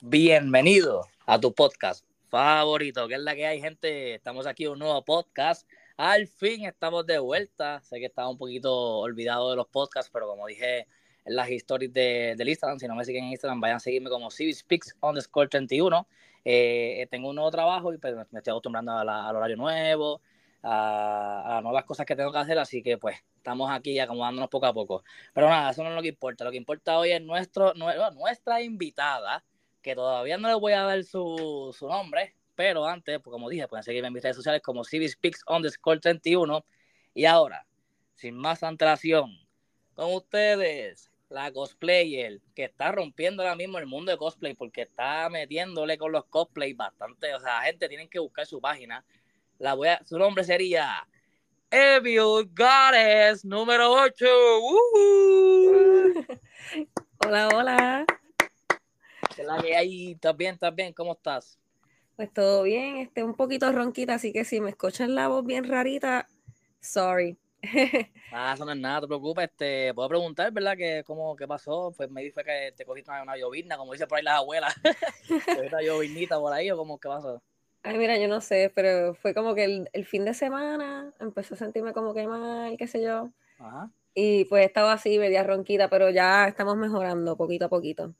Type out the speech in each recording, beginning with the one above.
Bienvenido a tu podcast favorito, que es la que hay, gente. Estamos aquí en un nuevo podcast. Al fin estamos de vuelta. Sé que estaba un poquito olvidado de los podcasts, pero como dije en las historias de, del Instagram, si no me siguen en Instagram, vayan a seguirme como CivSpeaks underscore 31. Eh, tengo un nuevo trabajo y pues, me estoy acostumbrando al horario nuevo, a, a, las nuevas cosas que tengo que hacer, así que pues estamos aquí acomodándonos poco a poco. Pero nada, eso no es lo que importa. Lo que importa hoy es nuestro, nuestra invitada que todavía no le voy a dar su, su nombre, pero antes, pues como dije, pueden seguirme en mis redes sociales como CivSpeaks underscore 31. Y ahora, sin más antelación, con ustedes, la cosplayer que está rompiendo ahora mismo el mundo de cosplay porque está metiéndole con los cosplays bastante. O sea, gente, tienen que buscar su página. La su nombre sería Evil Goddess número 8. Hola, hola la que hay? ¿Estás bien? ¿Estás bien? ¿Cómo estás? Pues todo bien, este, un poquito ronquita, así que si me escuchan la voz bien rarita, sorry. ah, eso no es nada, te preocupes, este, puedo preguntar, ¿verdad? Que, cómo, ¿Qué pasó? Pues me dice que te cogiste una, llovizna, como dice por ahí las abuelas. ¿Cogiste una lloviznita por ahí o cómo, qué pasó? Ay, mira, yo no sé, pero fue como que el, el fin de semana empecé a sentirme como que mal, qué sé yo. Ajá. Y pues estaba así, media ronquita, pero ya estamos mejorando poquito a poquito.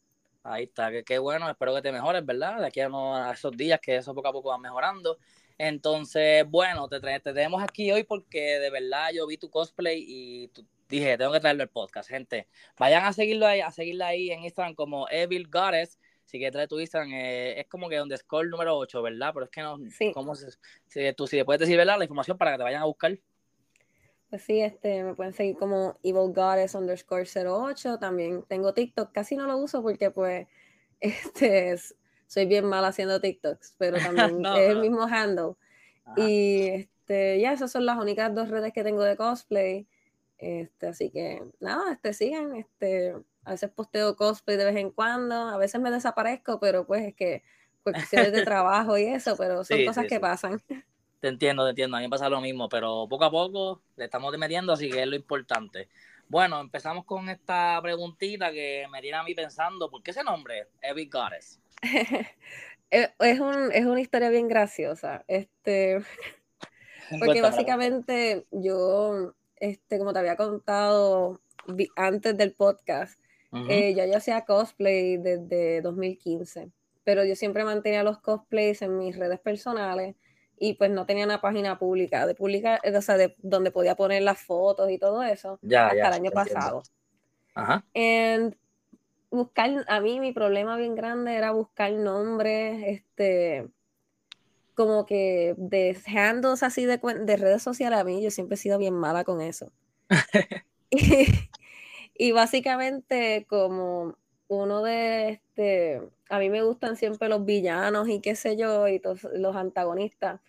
Ahí está, qué bueno, espero que te mejores, ¿verdad? De aquí a, esos días que eso poco a poco va mejorando. Entonces, bueno, te, te tenemos aquí hoy porque de verdad yo vi tu cosplay y dije, tengo que traerlo al podcast, gente. Vayan a seguirlo ahí, a seguirla ahí en Instagram como Evil Goddess. Si quieres traer tu Instagram, eh, es como que donde score número 8, ¿verdad? Pero es que no, sí. ¿cómo se, si, tú si puedes decir, ¿verdad? La información para que te vayan a buscar. Pues sí, este, me pueden seguir como Evil Goddess underscore 08. También tengo TikTok, casi no lo uso porque pues este, soy bien mal haciendo TikToks, pero también es el mismo handle. Y este, ya, esas son las únicas dos redes que tengo de cosplay. Este, así que nada, este, sigan. Este, a veces posteo cosplay de vez en cuando, a veces me desaparezco, pero pues es que cuestiones de trabajo y eso, pero son cosas que pasan. Te entiendo, te entiendo. A mí me pasa lo mismo, pero poco a poco le estamos metiendo, así que es lo importante. Bueno, empezamos con esta preguntita que me tiene a mí pensando, ¿por qué ese nombre, Evil Goddess? es, un, es una historia bien graciosa. Este, porque básicamente yo, este, como te había contado antes del podcast, eh, yo ya hacía cosplay desde 2015, pero yo siempre mantenía los cosplays en mis redes personales y pues no tenía una página pública, de pública, o sea, de donde podía poner las fotos y todo eso hasta el año pasado. Ajá. Y buscar, a mí mi problema bien grande era buscar nombres, este, como que de handles así de, de redes sociales, a mí yo siempre he sido bien mala con eso. y, y básicamente como uno de este, a mí me gustan siempre los villanos y qué sé yo, y los antagonistas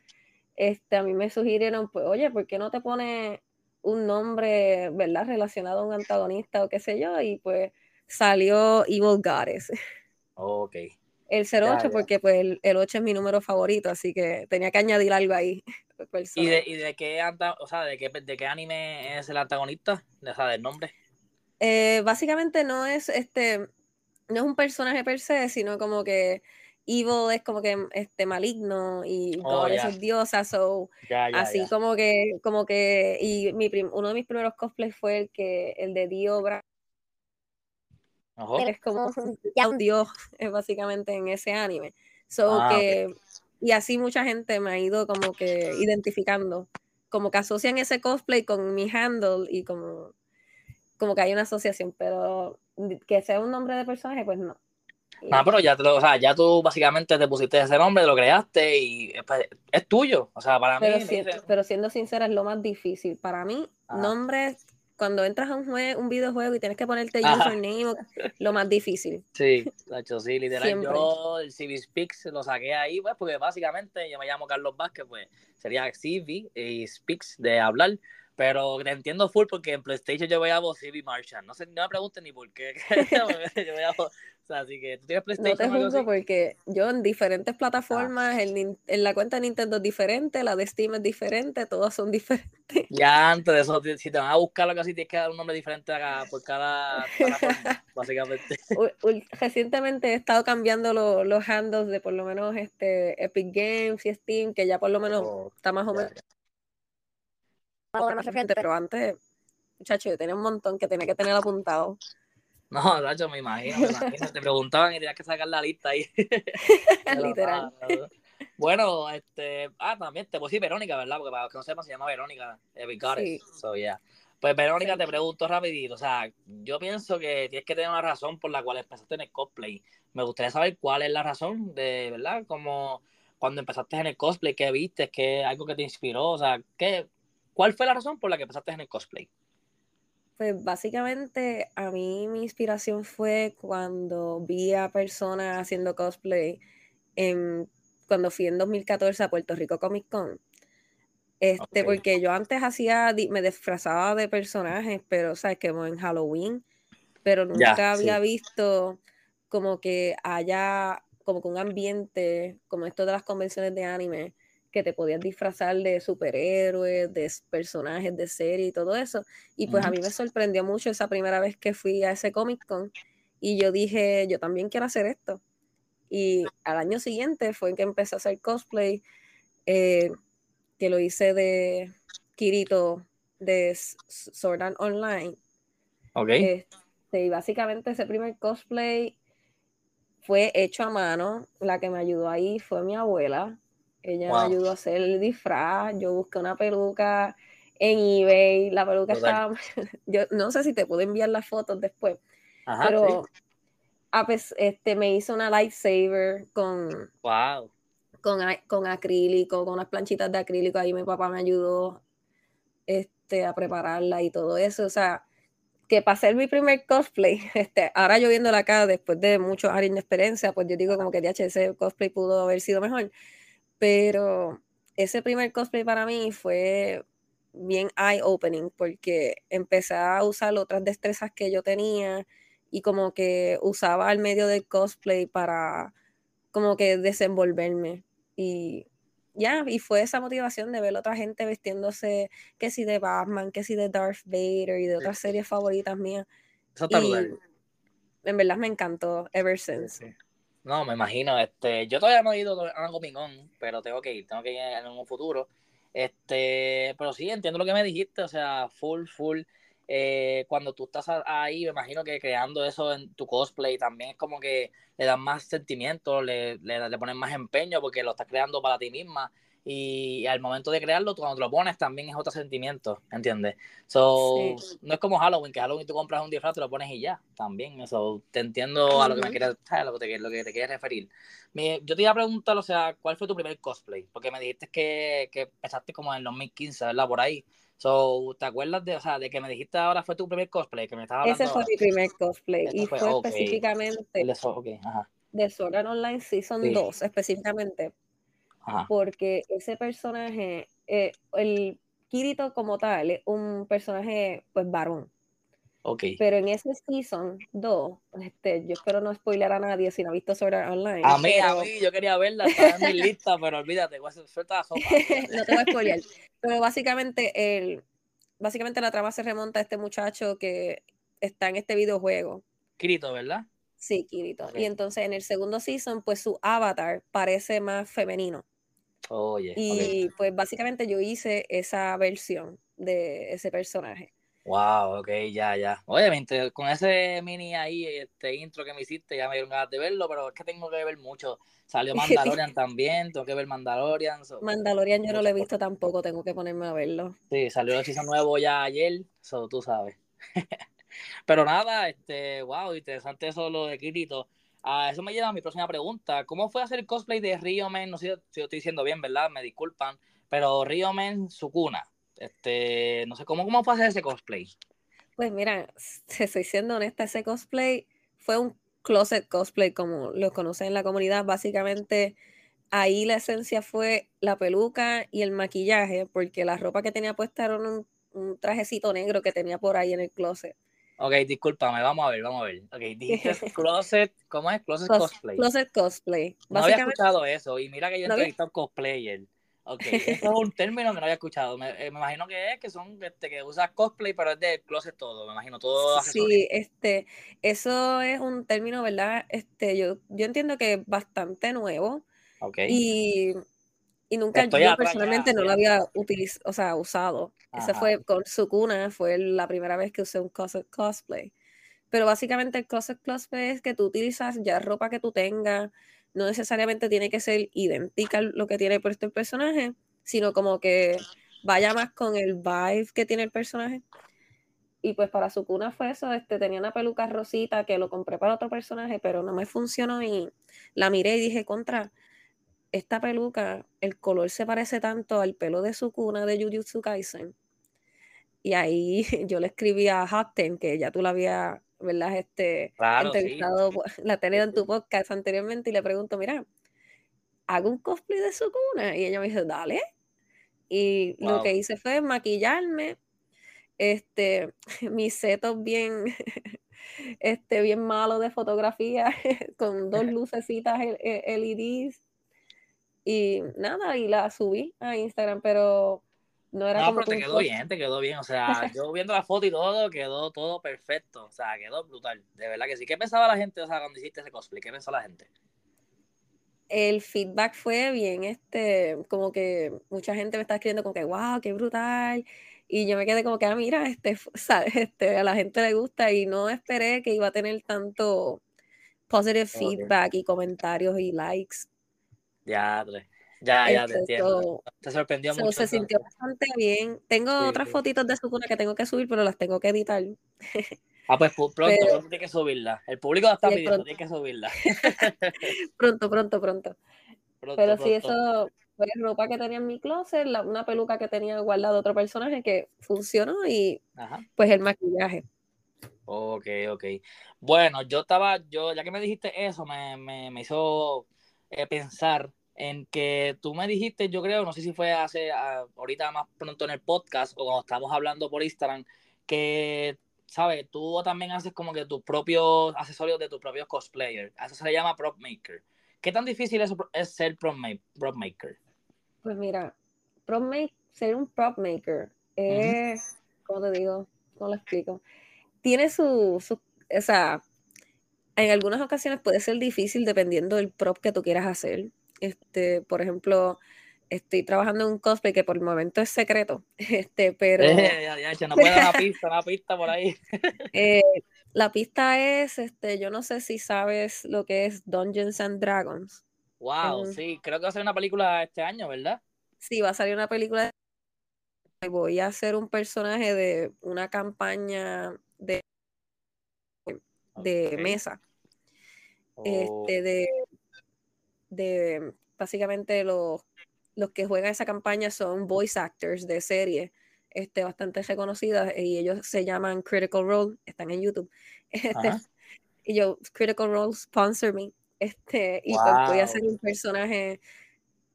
este, a mí me sugirieron, pues, oye, ¿por qué no te pone un nombre, ¿verdad? Relacionado a un antagonista o qué sé yo, y pues salió Evil Goddess. Ok. El 08, porque pues el, 8 es mi número favorito, así que tenía que añadir algo ahí. ¿Y de, ¿Y de, qué, o sea, de, qué, de qué anime es el antagonista? O sea, del nombre. Eh, básicamente no es este, no es un personaje per se, sino como que evil es como que este maligno y oh, es diosa, so así como que como que y mi uno de mis primeros cosplays fue el que el de Dio Bra es como un dios es básicamente en ese anime. So ah, que y así mucha gente me ha ido como que identificando, como que asocian ese cosplay con mi handle y como como que hay una asociación, pero que sea un nombre de personaje, pues no. Ah, pero ya, o sea, ya tú básicamente te pusiste ese nombre, lo creaste y pues, es tuyo. O sea, para pero mí. pero siendo sincera, es lo más difícil. Para mí, nombre, cuando entras a un, juego, un videojuego y tienes que ponerte username, lo más difícil. Sí, hecho, sí, literal. Yo el CV Speaks lo saqué ahí, pues, porque básicamente yo me llamo Carlos Vázquez, pues sería CV y Speaks de hablar Pero te entiendo full porque en PlayStation yo voy a y Marshall. No sé, no me pregunten ni por qué. yo voy a, o sea, así que tú tienes PlayStation. No te juzgo porque yo en diferentes plataformas, ah. en, en, la cuenta de Nintendo es diferente, la de Steam es diferente, todas son diferentes. Ya antes de eso, si te van a buscar algo así, tienes que dar un nombre diferente por cada plataforma, básicamente. Recientemente he estado cambiando los handles de por lo menos este Epic Games y Steam, que ya por lo menos oh, está más o menos pero antes, muchacho, yo tenía un montón que tenía que tener apuntado. No, Nacho, me imagino, me imagino. Te preguntaban y tenías que sacar la lista ahí. Literal. bueno, este, ah, también te puedo decir Verónica, ¿verdad? Porque para que no sepan, se llama Verónica sí. so, yeah. Pues Verónica, te pregunto rapidito, o sea, yo pienso que tienes que tener una razón por la cual empezaste en el cosplay. Me gustaría saber cuál es la razón de, ¿verdad? Como cuando empezaste en el cosplay, ¿qué viste? ¿Qué algo que te inspiró? O sea, ¿qué, ¿Cuál fue la razón por la que empezaste en el cosplay? Pues básicamente a mí mi inspiración fue cuando vi a personas haciendo cosplay cuando fui en 2014 a Puerto Rico Comic Con. Este, porque yo antes hacía, me disfrazaba de personajes, pero sabes que en Halloween, pero nunca había visto como que haya como que un ambiente como esto de las convenciones de anime que te podías disfrazar de superhéroes, de personajes de serie y todo eso. Y pues a mí me sorprendió mucho esa primera vez que fui a ese Comic Con y yo dije, yo también quiero hacer esto. Y al año siguiente fue que empecé a hacer cosplay, eh, que lo hice de Kirito de Sword Art Online. Ok. Este, y básicamente ese primer cosplay fue hecho a mano. La que me ayudó ahí fue mi abuela. Ella me ayudó a hacer el disfraz. Yo busqué una peluca en eBay. La peluca estaba. Yo no sé si te puedo enviar las fotos después. pero este, me hizo una lightsaber con. Wow. Con, con acrílico, con unas planchitas de acrílico. Ahí mi papá me ayudó este, a prepararla y todo eso. O sea, que para hacer mi primer cosplay, este, ahora yo viéndola acá, después de muchos años de experiencia, pues yo digo como que DHS cosplay pudo haber sido mejor. Pero ese primer cosplay para mí fue bien eye-opening porque empecé a usar otras destrezas que yo tenía y como que usaba el medio del cosplay para como que desenvolverme y ya, y fue esa motivación de ver a otra gente vestiéndose que si de Batman, que si de Darth Vader y de otras series favoritas mías. y en verdad me encantó ever since. No, me imagino. Este, yo todavía no he ido a Comic Con, pero tengo que ir, tengo que ir en un futuro. Este, pero sí, entiendo lo que me dijiste, o sea, full, full. Eh, cuando tú estás ahí, me imagino que creando eso en tu cosplay también es como que le dan más sentimiento, le, le, le pones más empeño porque lo estás creando para ti misma y al momento de crearlo, cuando te lo pones también es otro sentimiento, ¿entiendes? So, no es como Halloween, que Halloween tú compras un disfraz, te lo pones y ya, también, eso, te entiendo a lo que me quieres, a lo que te, lo que te quieres referir. yo te iba a preguntar, o sea, ¿cuál fue tu primer cosplay? Porque me dijiste que, que empezaste como en el 2015, ¿verdad? Por ahí. So, ¿te acuerdas de, o sea, de que me dijiste ahora fue tu primer cosplay? Que me estaba Ese fue mi primer cosplay y fue, específicamente de, okay, de Sword Online Season 2, específicamente porque ese personaje, eh, el Kirito como tal, es un personaje pues varón. Okay. Pero en ese season 2, este, yo espero no spoiler a nadie si no ha visto Sword Online. A mí, a mí, yo quería verla, estaba en mi lista, pero olvídate, suelta la sopa. no te voy a spoiler. Pero básicamente, el, básicamente la trama se remonta a este muchacho que está en este videojuego. Kirito, ¿verdad? Sí, Kirito. Y entonces en el segundo season, pues su avatar parece más femenino y pues básicamente yo hice esa versión de ese personaje. Wow, ok, ya, ya. Obviamente, con ese mini ahí, este intro que me hiciste, ya me dieron ganas de verlo, pero es que tengo que ver mucho. Salió Mandalorian también, tengo que ver Mandalorian. Mandalorian yo no lo he visto tampoco, tengo que ponerme a verlo. Sí, salió el season nuevo ya ayer, eso tú sabes. pero nada, este, wow, interesante eso lo de Kirito. Ah, eso me lleva a mi próxima pregunta. ¿Cómo fue hacer el cosplay de Men? No sé si lo estoy diciendo bien, ¿verdad? Me disculpan. Pero Men, su cuna. Este, no sé, ¿cómo, ¿cómo fue hacer ese cosplay? Pues mira, si estoy siendo honesta, ese cosplay fue un closet cosplay, como lo conocen en la comunidad. Básicamente, ahí la esencia fue la peluca y el maquillaje, porque la ropa que tenía puesta era un un trajecito negro que tenía por ahí en el closet. Ok, discúlpame, vamos a ver, vamos a ver. Ok, dijiste closet, ¿cómo es? Closet cosplay. Closet cosplay. No había escuchado eso y mira que yo he entrevistado un cosplayer. Ok, eso es un término que no había escuchado. Me, eh, me imagino que es que son este, que usas cosplay, pero es de closet todo. Me imagino todo. Sí, este, eso es un término, ¿verdad? Este, yo, yo entiendo que es bastante nuevo. Ok. Y, y nunca yo personalmente no lo había utilizado, o sea, usado. Ese fue con Sukuna, fue la primera vez que usé un closet cosplay. Pero básicamente el closet cosplay es que tú utilizas ya ropa que tú tengas no necesariamente tiene que ser idéntica lo que tiene puesto el personaje, sino como que vaya más con el vibe que tiene el personaje. Y pues para su cuna fue eso, este, tenía una peluca rosita que lo compré para otro personaje, pero no me funcionó y la miré y dije, contra, esta peluca, el color se parece tanto al pelo de su cuna de Jujutsu Kaisen. Y ahí yo le escribí a Hakten, que ya tú la habías ¿verdad? Este, entrevistado, la he tenido en tu podcast anteriormente y le pregunto, mira, hago un cosplay de su cuna. Y ella me dice, dale. Y lo que hice fue maquillarme, este, mis setos bien, este, bien malo de fotografía, con dos lucecitas LEDs. Y nada, y la subí a Instagram, pero no era como pero te quedó bien, te quedó bien. O sea, yo viendo la foto y todo, quedó todo perfecto. O sea, quedó brutal. De verdad que sí. ¿Qué pensaba la gente, o sea, cuando hiciste ese cosplay? ¿Qué pensó la gente? El feedback fue bien, este, como que mucha gente me está escribiendo como que, wow, qué brutal. Y yo me quedé como que, ah, mira, este, ¿sabes? este, a la gente le gusta y no esperé que iba a tener tanto positive feedback y comentarios y likes. Ya, ya, ya te este, entiendo. te sorprendió mucho. Se sintió bastante bien. Tengo otras fotitos de su cuna que tengo que subir, pero las tengo que editar. Ah, pues pronto, pronto tienes que subirla. El público la está pidiendo, tienes que subirla. pronto, pronto, pronto. pero sí, eso fue ropa que tenía en mi closet, una peluca que tenía guardado otro personaje que funcionó y pues el maquillaje. Ok, ok. Bueno, yo estaba, yo, ya que me dijiste eso, me, me, me hizo eh, pensar en que tú me dijiste, yo creo, no sé si fue hace ahorita más pronto en el podcast o cuando estábamos hablando por Instagram, que, ¿sabes? Tú también haces como que tus propios accesorios de tus propios cosplayers. Eso se le llama prop maker. ¿Qué tan difícil es, es ser prop, maker? Pues mira, prop ser un prop maker es, ¿cómo te digo? ¿Cómo lo explico? Tiene su, su, o sea, en algunas ocasiones puede ser difícil dependiendo del prop que tú quieras hacer este, por ejemplo, estoy trabajando en un cosplay que por el momento es secreto, este, pero... ya, ya, no puedo dar una pista, una pista por ahí. Eh, la pista es, este, yo no sé si sabes lo que es Dungeons and Dragons. Wow, sí, creo que va a ser una película este año, ¿verdad? Sí, va a salir una película. Voy a hacer un personaje de una campaña de, de mesa. Este, oh. de de básicamente los, los que juegan esa campaña son voice actors de serie este, bastante reconocidas y ellos se llaman Critical Role, están en YouTube. Este, y yo, Critical Role, sponsor me. Este, y pues voy a hacer un personaje,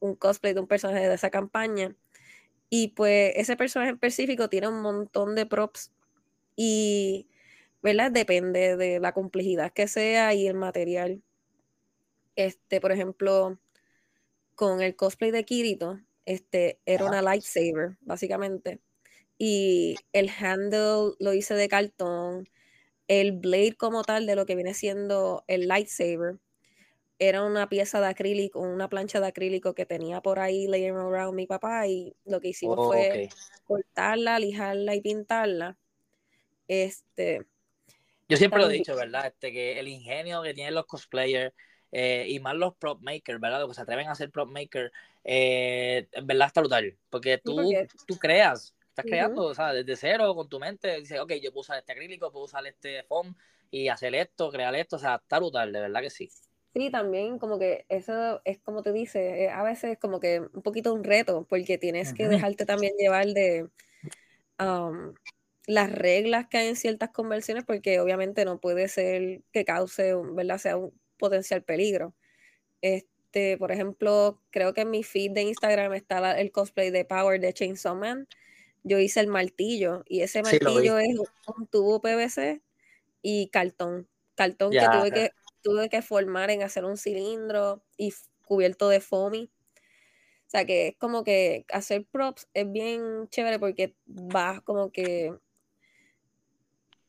un cosplay de un personaje de esa campaña. Y pues ese personaje en específico tiene un montón de props y, ¿verdad? Depende de la complejidad que sea y el material. Este, por ejemplo, con el cosplay de Kirito, este, era una lightsaber, básicamente. Y el handle lo hice de cartón. El blade como tal de lo que viene siendo el lightsaber era una pieza de acrílico, una plancha de acrílico que tenía por ahí laying around mi papá y lo que hicimos oh, fue cortarla, lijarla y pintarla. Este, Yo siempre lo he dicho, ¿verdad? Este, que el ingenio que tienen los cosplayers eh, y más los prop makers, ¿verdad? Los que se atreven a ser prop maker, eh, en verdad está brutal, porque tú, tú creas, estás creando, o sea, desde cero con tu mente, dices, ok, yo puedo usar este acrílico, puedo usar este foam y hacer esto, crear esto, o sea, está brutal, de verdad que sí. Sí, también como que eso es como te dice, eh, a veces como que un poquito un reto, porque tienes que dejarte también llevar de um, las reglas que hay en ciertas conversiones, porque obviamente no puede ser que cause, ¿verdad? Sea un, potencial peligro. Este, por ejemplo, creo que en mi feed de Instagram está el cosplay de Power de Chainsaw Man yo hice el martillo y ese martillo es un tubo PVC y cartón. Cartón que, tuve que tuve que formar en hacer un cilindro y cubierto de foamy. O sea que es como que hacer props es bien chévere porque vas como que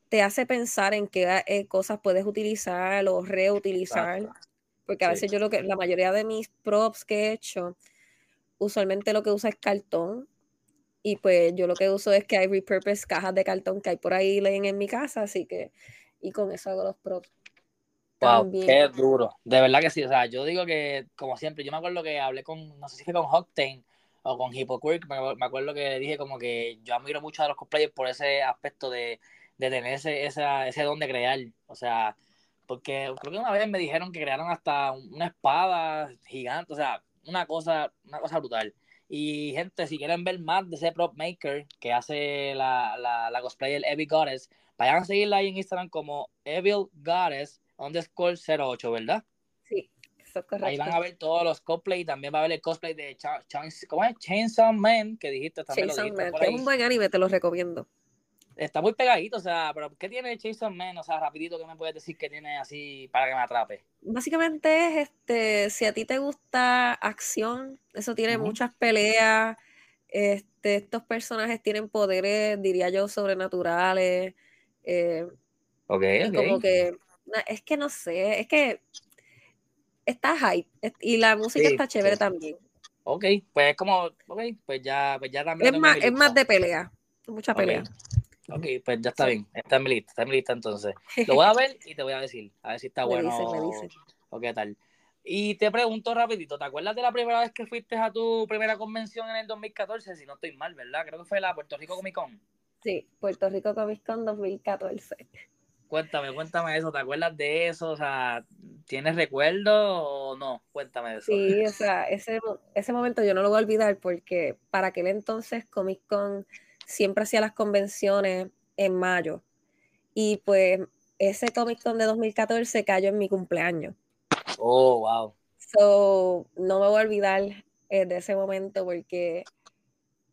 te hace pensar en qué eh, cosas puedes utilizar o reutilizar. Porque a veces yo lo que, la mayoría de mis props que he hecho, usualmente lo que uso es cartón. Y pues yo lo que uso es que hay repurpose cajas de cartón que hay por ahí leen en mi casa, así que, y con eso hago los props. Wow, qué duro. De verdad que sí. O sea, yo digo que, como siempre, yo me acuerdo que hablé con, no sé si fue con Octane o con Hypoquirk, me, acuerdo que dije como que yo admiro mucho a los cosplayers por ese aspecto de, de tener ese, ese don de crear. O sea, porque creo que una vez me dijeron que crearon hasta una espada gigante, o sea, una cosa, una cosa brutal. Y gente, si quieren ver más de ese prop maker que hace la, la, la cosplayer Evil Goddess, vayan a seguirla ahí en Instagram como Evil Goddess underscore 08, ¿verdad? Sí, eso es correcto. Ahí van a ver todos los cosplay y también va a ver el cosplay de ¿cómo es? Chainsaw Man, que dijiste también. Chainsaw Man, que es un buen anime, te lo recomiendo. Está muy pegadito, o sea, pero ¿qué tiene Chainsaw Man? O sea, rapidito, ¿qué me puedes decir que tiene así para que me atrape? Básicamente es, este, si a ti te gusta acción, eso tiene muchas peleas, este, estos personajes tienen poderes, diría yo, sobrenaturales. Eh, ok, Como que es que no sé, es que está hype y la música está chévere también. Ok, pues es como, ok, pues ya, pues ya también. Es más, es más de pelea, mucha pelea. Ok, pues ya está bien, está en mi lista, está en mi lista entonces. Lo voy a ver y te voy a decir, a ver si está bueno o qué tal. Y te pregunto rapidito, ¿te acuerdas de la primera vez que fuiste a tu primera convención en el 2014? Si no estoy mal, ¿verdad? Creo que fue la Puerto Rico Comic Con. Sí, Puerto Rico Comic Con 2014. Cuéntame, cuéntame eso, ¿te acuerdas de eso? O sea, ¿tienes recuerdo o no? Cuéntame eso. Sí, o sea, ese, ese momento yo no lo voy a olvidar porque para aquel entonces Comic Con siempre hacía las convenciones en mayo. Y pues ese Comic Con de 2014 cayó en mi cumpleaños. Oh, wow. So, no me voy a olvidar eh, de ese momento porque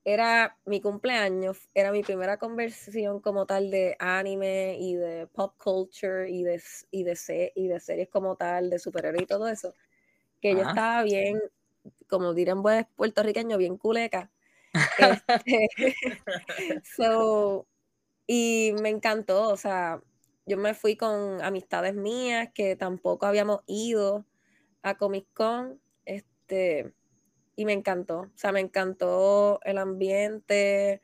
era mi cumpleaños, era mi primera conversión como tal de anime y de pop culture y de, y de, y de series como tal, de superhéroes y todo eso, que yo estaba bien, como dirían pues puertorriqueño, bien culeca. Este, so, y me encantó, o sea, yo me fui con amistades mías que tampoco habíamos ido a Comic Con, este, y me encantó. O sea, me encantó el ambiente,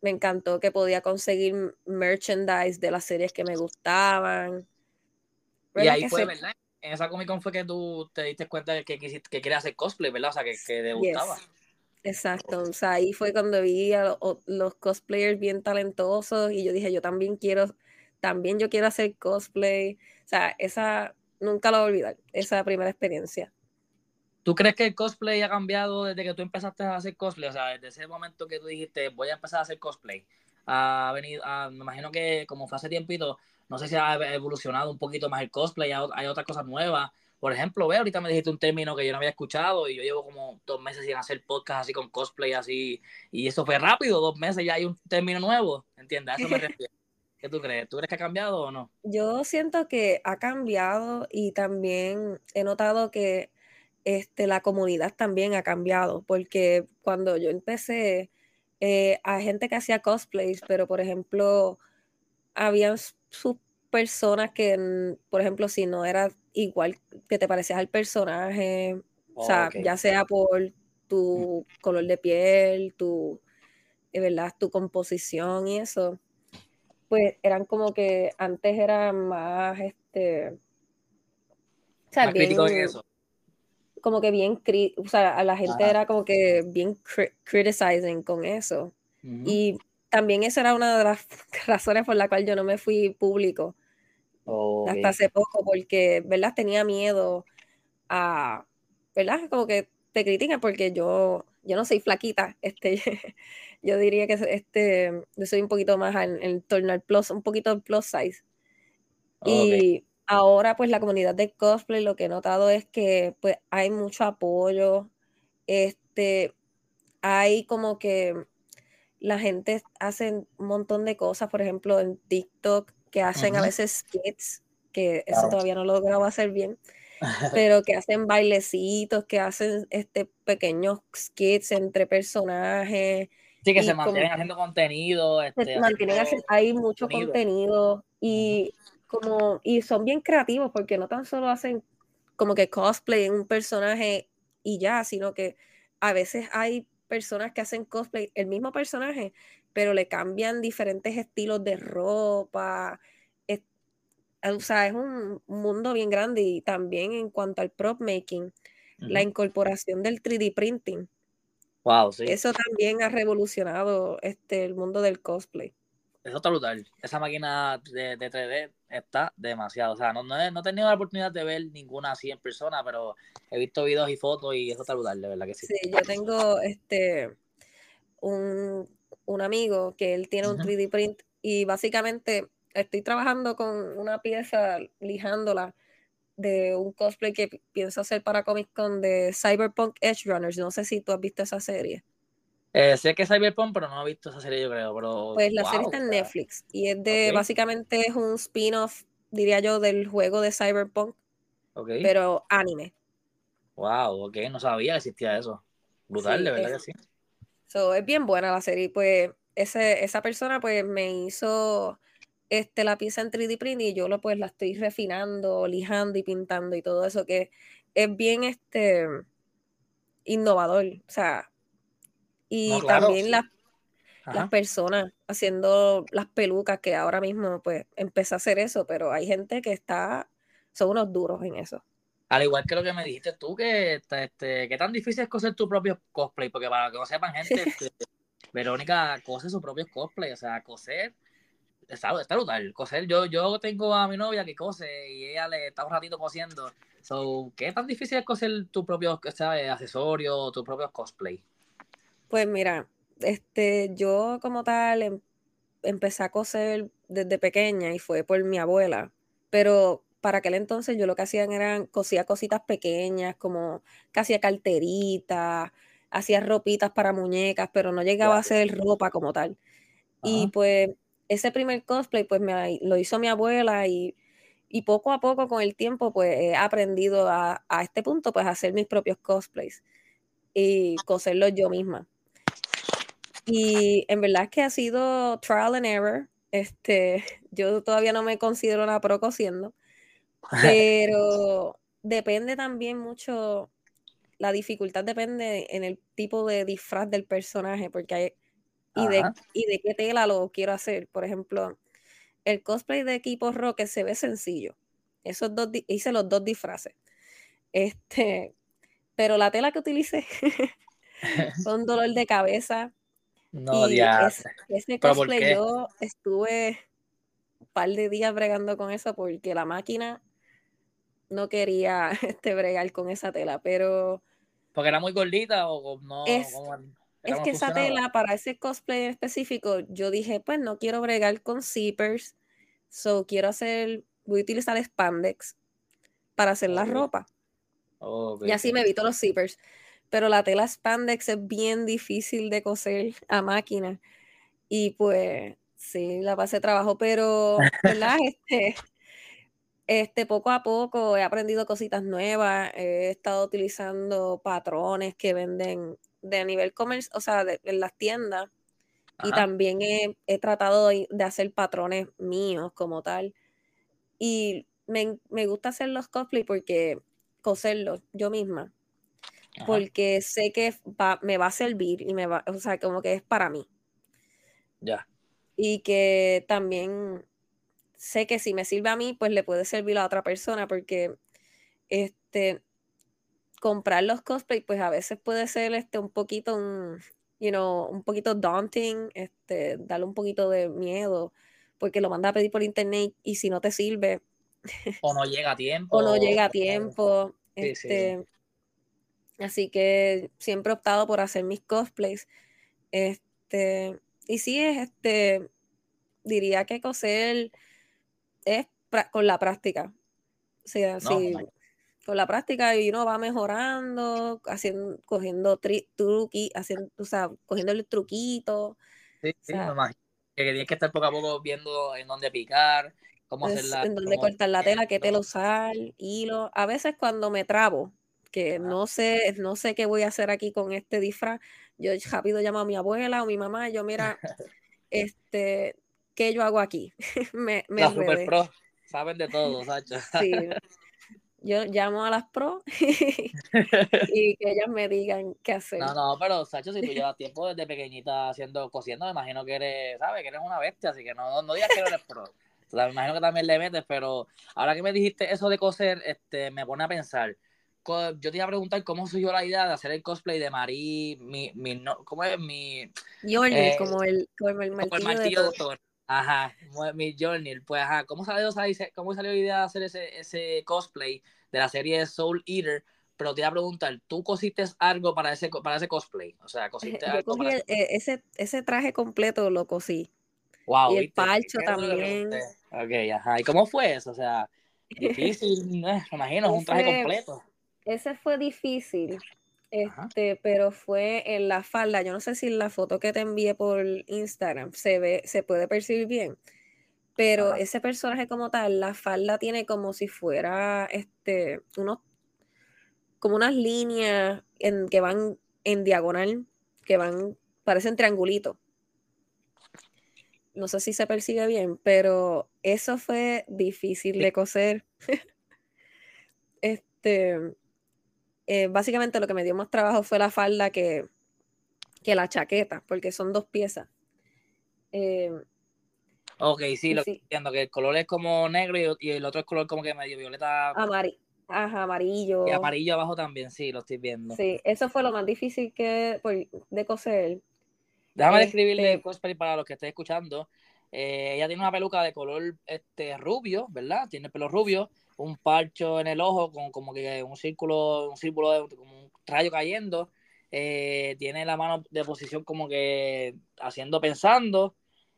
me encantó que podía conseguir merchandise de las series que me gustaban. Y ahí fue, ¿verdad? En esa Comic Con fue que tú te diste cuenta de que, quisiste, que querías hacer cosplay, ¿verdad? O sea, que, que te gustaba. Exacto, o sea, ahí fue cuando vi a los, cosplayers bien talentosos y yo dije, yo también quiero, también yo quiero hacer cosplay. O sea, esa, nunca lo voy a olvidar, esa primera experiencia. ¿Tú crees que el cosplay ha cambiado desde que tú empezaste a hacer cosplay? O sea, desde ese momento que tú dijiste, voy a empezar a hacer cosplay. Ha venido, me imagino que como fue hace tiempito, no sé si ha evolucionado un poquito más el cosplay, hay otras cosas nuevas. Por ejemplo, ve, ahorita me dijiste un término que yo no había escuchado y yo llevo como dos meses sin hacer podcast así con cosplay así, y eso fue rápido, dos meses ya hay un término nuevo, ¿entiendes? A eso me refiero. ¿Qué tú crees? ¿Tú crees que ha cambiado o no? Yo siento que ha cambiado y también he notado que este, la comunidad también ha cambiado, porque cuando yo empecé, eh, hay gente que hacía cosplays, pero por ejemplo, habían sus personas que, por ejemplo, si no era igual que te parecías al personaje, o sea, ya sea por tu color de piel, tu, eh, ¿verdad? tu composición y eso, pues eran como que antes eran más, este, o sea, eso como que bien, o sea, a la gente era como que bien criticizing con eso. Y también eso era una de las razones por la cual yo no me fui público hasta hace poco, porque, ¿verdad? Tenía miedo a, ¿verdad? Como que te critican porque yo, yo no soy flaquita, este, yo diría que este, yo soy un poquito más en, en torno al plus, un poquito plus size. Y ahora pues la comunidad de cosplay lo que he notado es que pues hay mucho apoyo, este, hay como que la gente hace un montón de cosas, por ejemplo, en TikTok, que hacen a veces skits, que eso todavía no lo logrado hacer bien, pero que hacen bailecitos, que hacen este pequeños skits entre personajes. Sí, que se mantienen haciendo contenido. Este, mantienen hay mucho contenido y como y son bien creativos porque no tan solo hacen como que cosplay en un personaje y ya, sino que a veces hay personas que hacen cosplay, el mismo personaje, pero le cambian diferentes estilos de ropa. Es, o sea, es un mundo bien grande y también en cuanto al prop making, la incorporación del 3D printing. Wow, sí. Eso también ha revolucionado este, el mundo del cosplay. Eso está brutal. Esa máquina de, 3D está demasiado. O sea, no, no, he, no, he, tenido la oportunidad de ver ninguna así en persona, pero he visto videos y fotos y eso está brutal, de verdad que sí. Sí, yo tengo este un, un amigo que él tiene un 3D print y básicamente estoy trabajando con una pieza, lijándola de un cosplay que pienso hacer para Comic Con de Cyberpunk Edge Runners. No sé si tú has visto esa serie. Eh, sé que es Cyberpunk, pero no he visto esa serie, yo creo. Pero, pues la serie está en Netflix y es de, básicamente es un spin-off, diría yo, del juego de Cyberpunk, pero anime. Wow, ok, no sabía que existía eso. Brutal, de verdad que sí. es bien buena la serie. Pues ese, esa persona pues me hizo este, la pieza en 3D print y yo lo, pues la estoy refinando, lijando y pintando y todo eso que es bien este innovador. O sea, y también las, las personas haciendo las pelucas, que ahora mismo pues empecé a hacer eso, pero hay gente que está, son unos duros en eso. Al igual que lo que me dijiste tú, que este, qué tan difícil es coser tu propio cosplay, porque para que no sepan gente, este, Verónica cose su propio cosplay, o sea, coser está, está brutal. Coser, yo, yo tengo a mi novia que cose y ella le está un ratito cosiendo. So, ¿Qué tan difícil es coser tu propio accesorio, tu propio cosplay? Pues mira, este, yo como tal em, empecé a coser desde pequeña y fue por mi abuela, pero para aquel entonces yo lo que hacían eran cosía cositas pequeñas, como casi hacía carteritas, hacía ropitas para muñecas, pero no llegaba a ser ropa como tal. Y pues ese primer cosplay pues me, lo hizo mi abuela y, y, poco a poco con el tiempo pues he aprendido a, a este punto pues a hacer mis propios cosplays y coserlos yo misma. Y en verdad es que ha sido trial and error. Este, yo todavía no me considero una pro cosiendo, pero depende también mucho, la dificultad depende en el tipo de disfraz del personaje, porque hay, y de, y de qué tela lo quiero hacer. Por ejemplo, el cosplay de equipo rock se ve sencillo. Esos dos, hice los dos disfraces. Este, pero la tela que utilicé un dolor de cabeza no, ya. ese cosplay yo estuve un par de días bregando con eso porque la máquina no quería este, bregar con esa tela, pero... ¿Porque era muy gordita o no? Es, es que esa tela, para ese cosplay específico, yo dije, pues no quiero bregar con zippers, so quiero hacer, voy a utilizar spandex para hacer la ropa. y así me evito los zippers pero la tela spandex es bien difícil de coser a máquina. Y pues sí, la pasé trabajo, pero ¿verdad? Este, este, poco a poco he aprendido cositas nuevas, he estado utilizando patrones que venden de nivel comercio, o sea, en las tiendas. Y también he, tratado de, hacer patrones míos como tal. Y me, me gusta hacer los cosplay porque coserlos yo misma porque sé que me va a servir y me va, o sea, como que es para mí. Ya. Y que también sé que si me sirve a mí, pues le puede servir a otra persona, porque este comprar los cosplay, pues a veces puede ser este un poquito un, you know, un poquito daunting, este, darle un poquito de miedo, porque lo manda a pedir por internet y si no te sirve. O no llega a tiempo. o no llega a tiempo. este, Así que siempre he optado por hacer mis cosplays. Este, y sí, es este, diría que coser es con la práctica. O sea, sí, con la práctica y uno va mejorando, haciendo, cogiendo truqui, haciendo, o sea, cogiendo el truquito, Sí, sí, imagino. Que tienes que estar poco a poco viendo en dónde picar, cómo hacerla. En dónde cortar la tela, qué tela usar, hilo. A veces cuando me trabo, que no sé, no sé qué voy a hacer aquí con este disfraz, yo rápido llamo a mi abuela o mi mamá y yo, mira, este, ¿qué yo hago aquí? me, me Las super pro saben de todo, Sacha. sí. Yo llamo a las pro y que ellas me digan qué hacer. No, no, pero Sacho, si tú llevas tiempo desde pequeñita haciendo, cosiendo, me imagino que eres, ¿sabes? Que eres una bestia, así que no, no digas que eres pro. me imagino que también le metes, pero ahora que me dijiste eso de coser, este, me pone a pensar. Yo te iba a preguntar cómo surgió la idea de hacer el cosplay de Marí, mi, mi no, ¿cómo es? Mi... Eh, como el, como el martillo, de, Thor. Ajá, mi Journey. Pues ajá, ¿cómo salió, cómo salió la idea de hacer ese, ese cosplay de la serie Soul Eater? Pero te iba a preguntar, ¿tú cosiste algo para ese, para ese cosplay? O sea, ¿cosiste algo para ese... ese, ese traje completo lo cosí. Wow, y el palcho también. Ok, ajá. ¿Y cómo fue eso? O sea, difícil, me imagino, es un traje completo. Ese fue difícil, este, pero fue en la falda. Yo no sé si en la foto que te envié por Instagram se ve, se puede percibir bien. Pero ese personaje como tal, la falda tiene como si fuera este, unos, como unas líneas en, que van en diagonal, que van, parecen triangulitos no sé si se percibe bien, pero eso fue difícil de coser. este, eh, básicamente lo que me dio más trabajo fue la falda que, que la chaqueta, porque son dos piezas. Eh, ok, sí, lo que entiendo, que el color es como negro y, el otro es color como que medio violeta. Ajá, amarillo. Y amarillo abajo también, sí, lo estoy viendo. Sí, eso fue lo más difícil que de coser. Déjame describirle el cosplay para los que estén escuchando. Eh, ella tiene una peluca de color este, rubio, ¿verdad? Tiene pelo rubio, un parcho en el ojo, con como que un círculo, un círculo de como un rayo cayendo. Eh, tiene la mano de posición como que haciendo pensando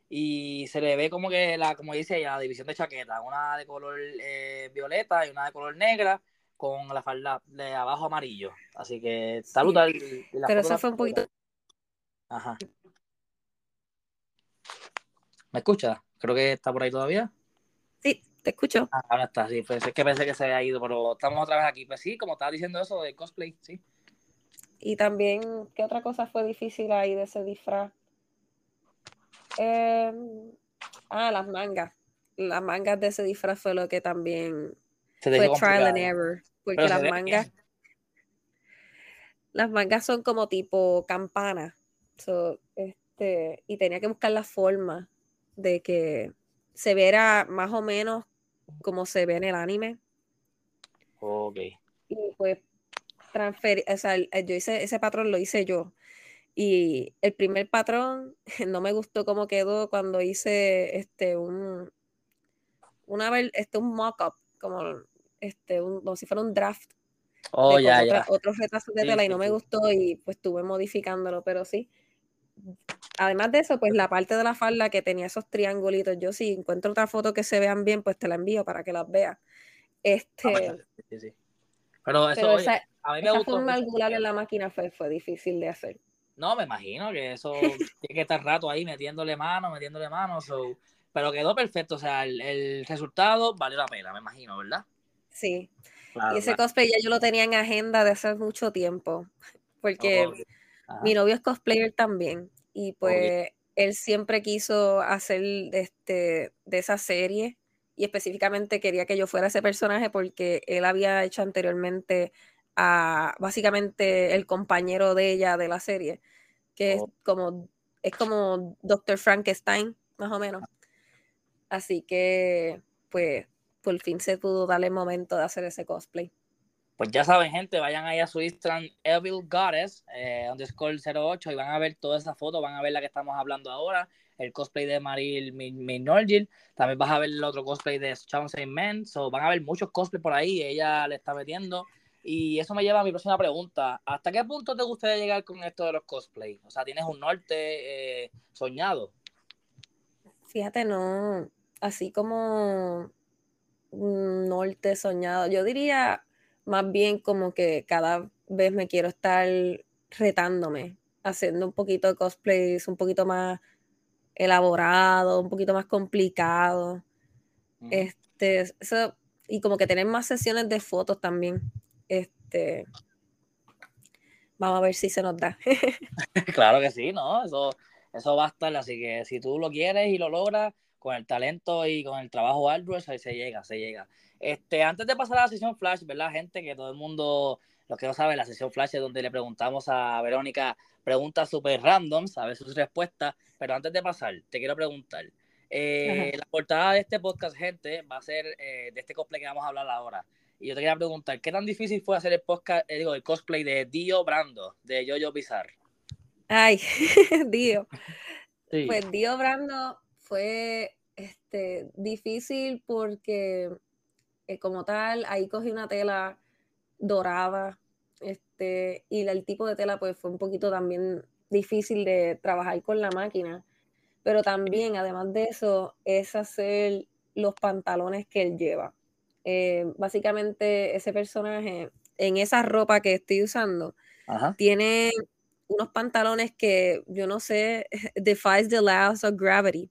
y se le ve como que la como dice ella la división de chaqueta una de color eh, violeta y una de color negra con la falda de abajo amarillo así que saluda pero eso fue un poquito ajá ¿Me escucha? Creo que está por ahí todavía. Sí, te escucho. Ah, ahora está, sí. Pues es que pensé que se había ido, pero estamos otra vez aquí. Pues sí, como estaba diciendo eso de cosplay, sí. Y también, ¿qué otra cosa fue difícil ahí de ese disfraz? Em, ah, las mangas. Las mangas de ese disfraz fue lo que también fue trial and error. Porque las mangas. Las mangas son como tipo campana. este, y tenía que buscar la forma de que se viera más o menos como se ve en el anime. Ok. Y pues transferir, o sea, yo hice ese patrón, lo hice yo. Y el primer patrón no me gustó cómo quedó cuando hice este un una vez este un mock-up, como este un, como si fuera un draft. Oh, ya, ya. Otros retazos de tela y no me gustó y pues estuve modificándolo, pero sí además de eso, pues la parte de la falda que tenía esos triangulitos, yo si encuentro otra foto que se vean bien, pues te la envío para que las veas. Este, ah, pues, Pero eso, a mí me esa forma angular en la máquina fue, fue difícil de hacer. No, me imagino que eso tiene que estar rato ahí metiéndole mano, metiéndole mano, pero quedó perfecto, o sea, el, resultado valió la pena, me imagino, ¿verdad? Sí. y ese cosplay ya yo lo tenía en agenda de hace mucho tiempo, porque mi novio es cosplayer también y pues él siempre quiso hacer este, de esa serie y específicamente quería que yo fuera ese personaje porque él había hecho anteriormente a básicamente el compañero de ella de la serie, que es oh. como es como Dr. Frankenstein, más o menos. Así que pues por fin se pudo darle el momento de hacer ese cosplay. Pues ya saben, gente, vayan ahí a su Instagram, Evil Goddess, eh, underscore 08, y van a ver toda esa foto, van a ver la que estamos hablando ahora, el cosplay de Maril Minorgil, también vas a ver el otro cosplay de Chauncey Men, so van a ver muchos cosplays por ahí, ella le está metiendo. Y eso me lleva a mi próxima pregunta. ¿Hasta qué punto te gustaría llegar con esto de los cosplays? O sea, ¿tienes un norte eh, soñado? Fíjate, no, así como norte soñado. Yo diría más bien como que cada vez me quiero estar retándome, haciendo un poquito de cosplays un poquito más elaborado, un poquito más complicado. Este, eso, y como que tener más sesiones de fotos también. Este, vamos a ver si se nos da. claro que sí, ¿no? Eso, eso va a estar, así que si tú lo quieres y lo logras, con el talento y con el trabajo arduo, ahí se llega, se llega. Este, antes de pasar a la sesión flash, ¿verdad, gente? Que todo el mundo, los que no saben, la sesión flash es donde le preguntamos a Verónica preguntas súper random, ver sus respuestas, pero antes de pasar, te quiero preguntar. Eh, la portada de este podcast, gente, va a ser eh, de este cosplay que vamos a hablar ahora. Y yo te quería preguntar, ¿qué tan difícil fue hacer el podcast, eh, digo, el cosplay de Dio Brando, de Jojo Bizarre? Ay, Dio. Pues Dio Brando fue este, difícil porque como tal, ahí cogí una tela dorada, este, y el tipo de tela pues fue un poquito también difícil de trabajar con la máquina pero también, además de eso, es hacer los pantalones que él lleva. Eh, básicamente, ese personaje, en esa ropa que estoy usando, tiene unos pantalones que yo no sé, defies the laws of gravity.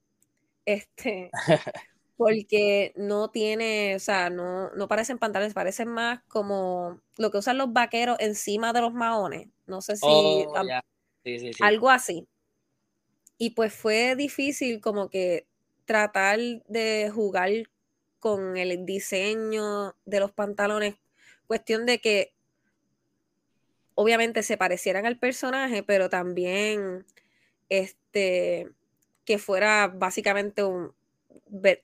Este, porque no tiene, o sea, no, no parecen pantalones, parecen más como lo que usan los vaqueros encima de los maones. No sé si oh, algo así. Y pues fue difícil como que tratar de jugar con el diseño de los pantalones, cuestión de que obviamente se parecieran al personaje, pero también este que fuera básicamente un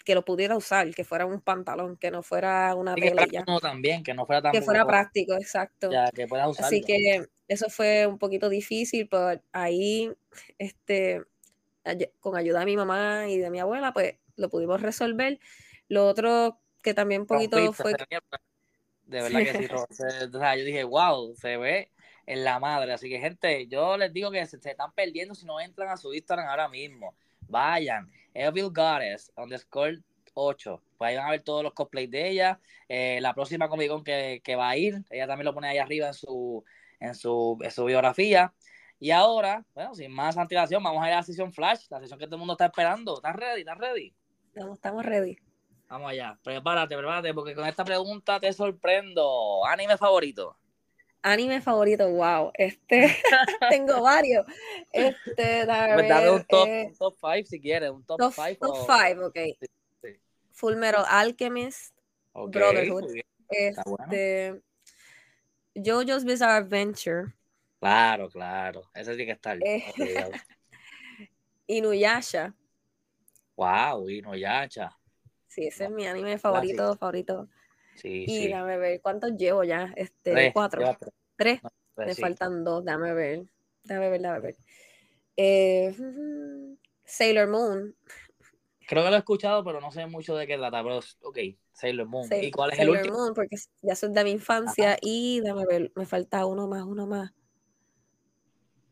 que lo pudiera usar, que fuera un pantalón, que no fuera una tela también, que no fuera que fuera práctico, exacto. Ya, que pueda usarlo. Así que eso fue un poquito difícil, pero ahí este con ayuda de mi mamá y de mi abuela, pues lo pudimos resolver. Lo otro que también un poquito fue... De verdad que sí, o sea, yo dije, wow, se ve en la madre. Así que, gente, yo les digo que se, están perdiendo si no entran a su Instagram ahora mismo. Vayan, Evil Goddess, underscore 8. Pues ahí van a ver todos los cosplays de ella. Eh, la próxima Comic Con que, que, va a ir, ella también lo pone ahí arriba en su, en su, en su biografía. Y ahora, bueno, sin más antelación, vamos a ir a la sesión Flash, la sesión que todo el mundo está esperando. ¿Estás ready? ¿Estás ready? Estamos, estamos ready. Vamos allá. Prepárate, prepárate, porque con esta pregunta te sorprendo. ¿Anime favorito? Anime favorito, wow. Este, tengo varios. Este, dame, pues un top, eh, un top five si quieres, un top, top five. Top five, ok. Sí, Full Metal Alchemist, Brotherhood. Este, JoJo's Bizarre Adventure. Claro, claro. Ese tiene que estar. Eh, Inuyasha. Wow, Inuyasha. Sí, ese es mi anime favorito, favorito. Sí, y déjame ver cuántos llevo ya. Este, cuatro. Tres. Me faltan dos, déjame ver. Déjame ver, déjame ver. Eh, Sailor Moon. Creo que lo he escuchado, pero no sé mucho de qué trata. Pero, ok, Sailor Moon. ¿Y cuál es el último? Sailor Moon, porque ya son de mi infancia. Y déjame ver, me falta uno más, uno más.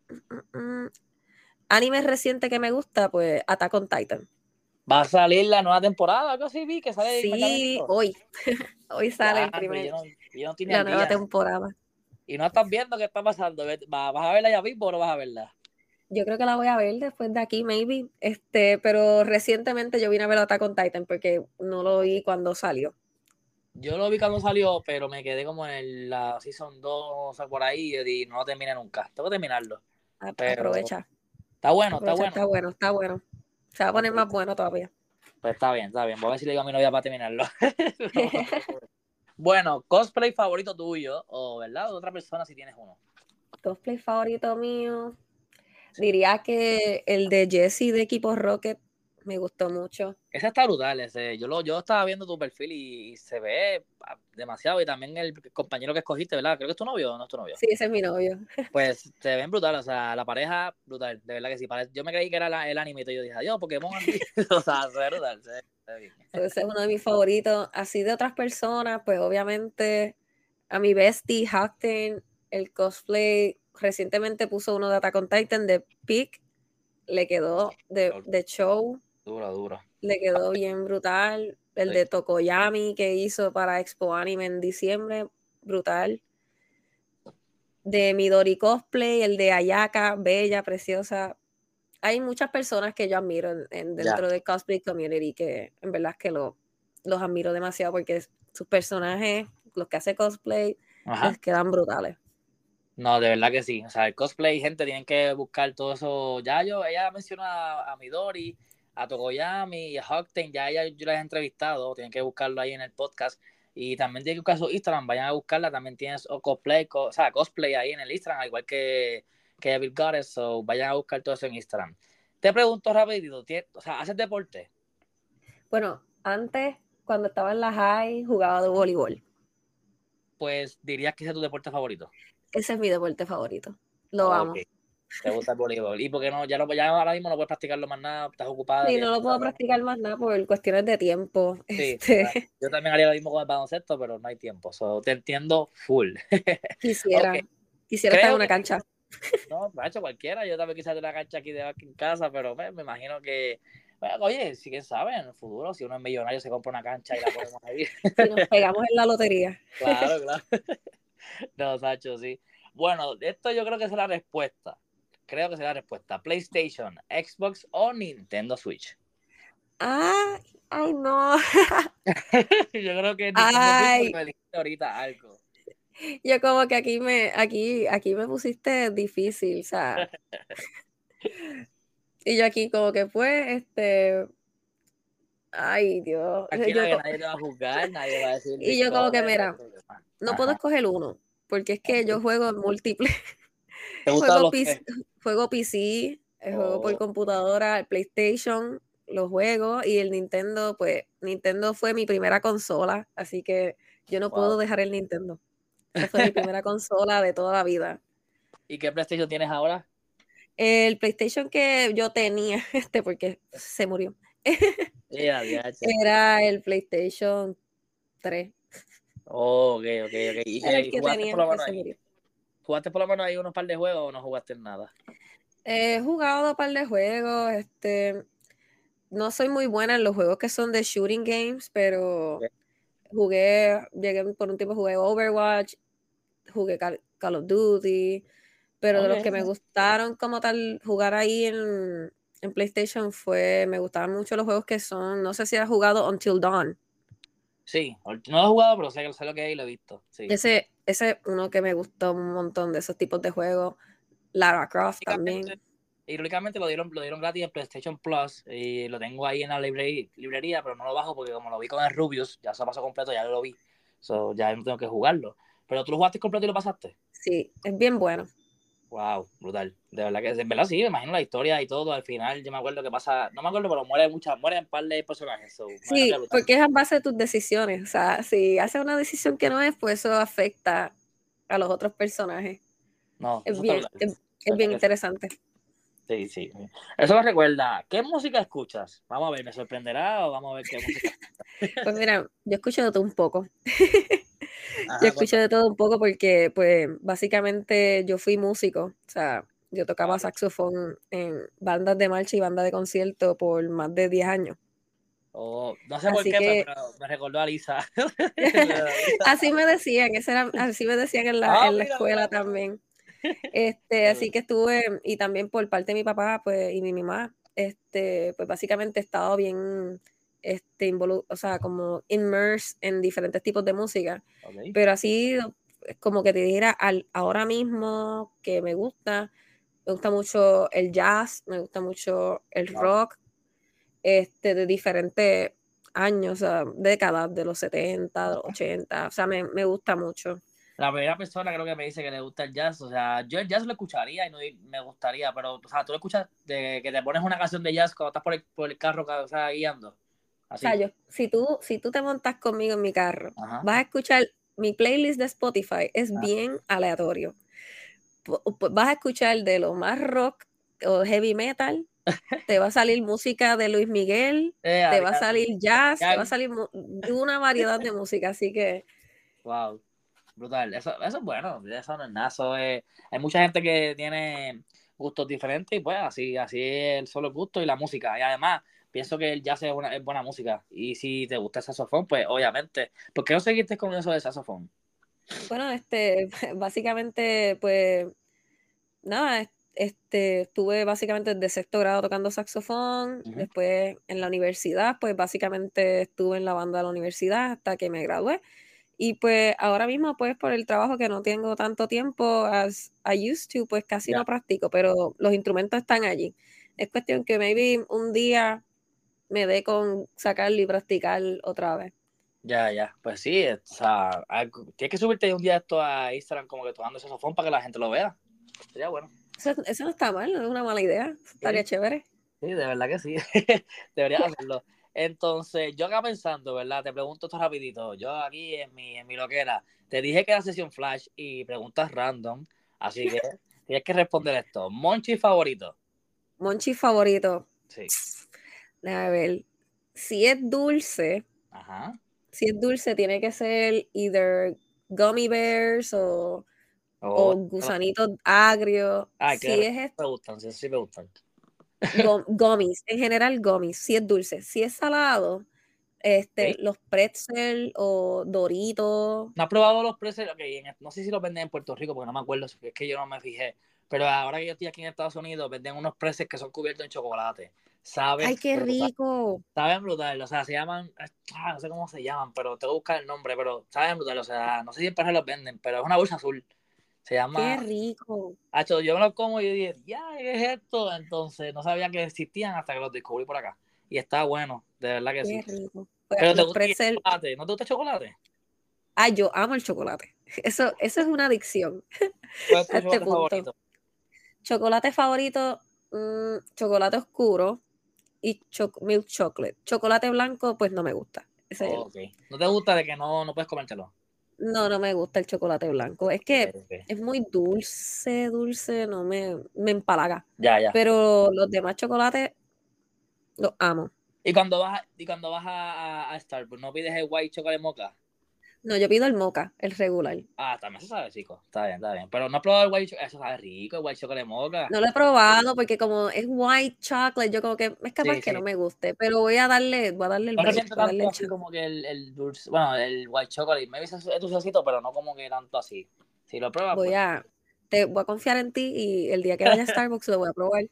Anime reciente que me gusta, pues Attack on Titan. Va a salir la nueva temporada, algo así vi que sale. Sí, hoy. hoy sale el primer, la nueva temporada. Y no estás viendo qué está pasando. ¿Vas a verla ya mismo o no vas a verla? Yo creo que la voy a ver después de aquí, maybe. Este, pero recientemente yo vine a ver Attack on Titan porque no lo vi cuando salió. Yo lo vi cuando salió, pero me quedé como en la season 2, o sea, por ahí, y no lo terminé nunca. Tengo que terminarlo. Aprovecha. Está bueno, está bueno. Está bueno, está bueno. Se va a poner más bueno todavía. Pues está bien, está bien. Voy a ver si le digo a mi novia para terminarlo. bueno, cosplay favorito tuyo, o verdad, o de otra persona si tienes uno. Cosplay favorito mío. Diría que el de Jesse de Equipo Rocket me gustó mucho. Ese está brutal, ese. Yo, lo, yo estaba viendo tu perfil y, se ve ah, demasiado. Y también el compañero que escogiste, ¿verdad? Creo que es tu novio o no es tu novio. Sí, ese es mi novio. Pues se ven brutal, o sea, la pareja brutal, de verdad que sí. Yo me creí que era el anime y yo dije, adiós, Pokémon. o sea, se ve brutal, se ve Ese es uno de mis favoritos. Así de otras personas, pues obviamente a mi bestie, Hackten, el cosplay, recientemente puso uno de Attack on Titan de Peak. Le quedó de, de show Duro, duro. Le quedó bien brutal. El de Tokoyami que hizo para Expo Anime en diciembre, brutal. De Midori Cosplay, el de Ayaka, bella, preciosa. hay muchas personas que yo admiro en, dentro del cosplay community que en verdad es que lo, los admiro demasiado porque sus personajes, los que hace cosplay, les quedan brutales. No, de verdad que sí. O sea, el cosplay, gente, tienen que buscar todo eso. Ya yo, ella mencionó a, Midori, a Togoyami y a Hawkten, ya ella, yo las he entrevistado, tienen que buscarlo ahí en el podcast. Y también tienen que buscar su Instagram, vayan a buscarla, también tienes cosplay, o sea, cosplay ahí en el Instagram, igual que, que Bill Goddess, so vayan a buscar todo eso en Instagram. Te pregunto rapidito, o sea, ¿haces deporte? Bueno, antes, cuando estaba en la high, jugaba de voleibol. Pues dirías que ese es tu deporte favorito. Ese es mi deporte favorito. Lo amo. Te gusta el voleibol. ¿Y por qué no? Ya, lo, ya ahora mismo no puedes practicarlo más nada, estás ocupada. Sí, no lo puedo practicar más nada por cuestiones de tiempo. Sí, este... Yo también haría lo mismo con el baloncesto, pero no hay tiempo. te entiendo full. Quisiera. Quisiera estar en una cancha. No, me ha hecho cualquiera. Yo también quisiera tener una cancha aquí de aquí en casa, pero me, imagino que. oye, si quién sabe, en el futuro, si uno es millonario, se compra una cancha y la ponemos ahí. Si nos pegamos en la lotería. Claro, claro. No, Sacho, sí. Bueno, esto yo creo que es la respuesta. Creo que es la respuesta. PlayStation, Xbox o Nintendo Switch. Ay, ay, no. yo creo que ay. me ahorita algo. Yo como que aquí me, aquí, aquí me pusiste difícil, o sea. y yo aquí como que pues, este, ay Dios. Aquí nadie, va a juzgar, nadie va a decir. Y yo como que mira, no puedo escoger uno, porque es que yo juego múltiples. juego, PC, juego PC, juego por oh. computadora, el PlayStation, los juegos y el Nintendo, pues Nintendo fue mi primera consola, así que yo no puedo dejar el Nintendo. Esa fue mi primera consola de toda la vida. ¿Y qué PlayStation tienes ahora? El PlayStation que yo tenía, este, porque se murió. Era el PlayStation 3. Oh, ok, ok, ok. ¿Y, el que menos ahí, ¿Jugaste por lo menos ahí unos par de juegos o no jugaste nada? He jugado un par de juegos, este, no soy muy buena en los juegos que son de shooting games, pero jugué, llegué por un tiempo jugué Overwatch, jugué Call, of Duty, pero de los que me gustaron como tal jugar ahí en, en, PlayStation fue, me gustaban mucho los juegos que son, no sé si has jugado Until Dawn. Sí, no lo he jugado, pero sé, sé lo que hay y lo he visto. Ese, ese uno que me gustó un montón de esos tipos de juegos. Lara Croft también. Irónicamente lo dieron, lo dieron gratis en PlayStation Plus y lo tengo ahí en la librería, pero no lo bajo porque como lo vi con el Rubius, ya se pasó completo, ya lo vi. So, ya no tengo que jugarlo. Pero tú lo jugaste completo y lo pasaste. Sí, es bien bueno. Wow, brutal. De verdad que, de verdad sí, me imagino la historia y todo. Al final, yo me acuerdo que pasa, no me acuerdo, pero muere muchas, mueren un par de personajes. sí, porque es a base de tus decisiones. O sea, si haces una decisión que no es, pues eso afecta a los otros personajes. No, es bien, es, bien interesante. Sí, sí. Eso me recuerda. ¿Qué música escuchas? Vamos a ver, ¿me sorprenderá o vamos a ver qué música? pues mira, yo escucho de todo un poco. yo escucho de todo un poco porque, pues, básicamente yo fui músico, o sea, yo tocaba saxofón en bandas de marcha y bandas de concierto por más de 10 años. Oh, no sé por qué, pero me recordó a Lisa. así me decían, así me decían en la, ah, en la escuela también. Este, así que estuve, y también por parte de mi papá, pues, y mi mamá, este, pues básicamente he estado bien este, o sea, como immersed en diferentes tipos de música. Pero así, como que te dijera, al, ahora mismo que me gusta, me gusta mucho el jazz, me gusta mucho el rock, este, de diferentes años, o sea, décadas, de los 70, de los 80, o sea, me, me gusta mucho la primera persona creo que me dice que le gusta el jazz. O sea, yo el jazz lo escucharía y no me gustaría, pero, o sea, tú lo escuchas de que te pones una canción de jazz cuando estás por el, por el carro o sea, guiando. O sea, yo, si tú, si tú te montas conmigo en mi carro, vas a escuchar mi playlist de Spotify, es bien aleatorio. Vas a escuchar de lo más rock o heavy metal, te va a salir música de Luis Miguel, eh, te va a salir jazz, te va a salir una variedad de música, así que... Wow, brutal. Eso, eso es bueno, eso no es nada, hay mucha gente que tiene gustos diferentes y pues así, así es el solo gusto y la música. Y además, pienso que el jazz es, una, es buena música. Y si te gusta el saxofón, pues obviamente. ¿Por qué no seguiste con eso de saxofón? Bueno, este, básicamente, pues, nada, este, estuve básicamente desde sexto grado tocando saxofón, después en la universidad, pues básicamente estuve en la banda de la universidad hasta que me gradué. Y pues ahora mismo, pues por el trabajo que no tengo tanto tiempo as I used to, pues casi no practico, pero los instrumentos están allí. Es cuestión que maybe un día me dé con sacarlo y practicar otra vez. Ya, ya, pues sí, o sea, tienes que subirte un día esto a Instagram como que tocando saxofón para que la gente lo vea. Sería bueno. Eso, no está mal, no es una mala idea. Estaría chévere. Sí, de verdad que sí. Deberías hacerlo. Entonces, yo acá pensando, ¿verdad? Te pregunto esto rapidito. Yo aquí en mi, en mi loquera, te dije que era sesión flash y preguntas random, así que tienes que responder esto. Monchi favorito. Monchi favorito. Sí. A ver, si es dulce, Ajá. si es dulce, tiene que ser either gummy bears o o gusanitos agrios. Ah, si es me gustan, sí, sí me gustan. Gomis, en general gomis, si es dulce. Si es salado, este, los pretzel o doritos. ¿No has probado los pretzel? Okay, no sé si los venden en Puerto Rico porque no me acuerdo, es que yo no me fijé. Pero ahora que yo estoy aquí en Estados Unidos, venden unos pretzels que son cubiertos en chocolate. ¿Sabes? ¡Ay, qué rico! Saben brutal, o sea, se llaman, ah, no sé cómo se llaman, pero tengo que buscar el nombre, pero saben brutal, o sea, no sé si en París los venden, pero es una bolsa azul. Se llama. ¡Qué rico! Hacho, yo me lo como y dije, ya, ¿qué es esto? Entonces no sabía que existían hasta que los descubrí por acá. Y está bueno, de verdad que sí. Qué rico. Pero te gusta el chocolate, ¿no te gusta el chocolate? Ah, yo amo el chocolate. Eso, eso es una adicción. ¿Cuál es tu este favorito? Chocolate favorito, mm, chocolate oscuro y milk chocolate. Chocolate blanco, pues no me gusta. ¿No te gusta de que no, no puedes comértelo? No, no me gusta el chocolate blanco. Es que es muy dulce, dulce, no me, me empalaga. Ya, ya. Pero los demás chocolates los amo. ¿Y cuando vas, y cuando vas a, a, Starbucks, no pides el white chocolate mocha? No, yo pido el mocha, el regular. Ah, también se sabe, chico. Está bien, está bien. Pero no he probado el white chocolate. Eso sabe rico, el white chocolate mocha. No lo he probado porque como es white chocolate, yo como que es capaz que no me guste. Pero voy a darle, voy a darle el no break, siento tanto así como que el, el dulce, bueno, el white chocolate. Me dice es dulcecito, pero no como que tanto así. Si lo pruebas, voy pues a, te voy a confiar en ti y el día que vaya a Starbucks lo voy a probar.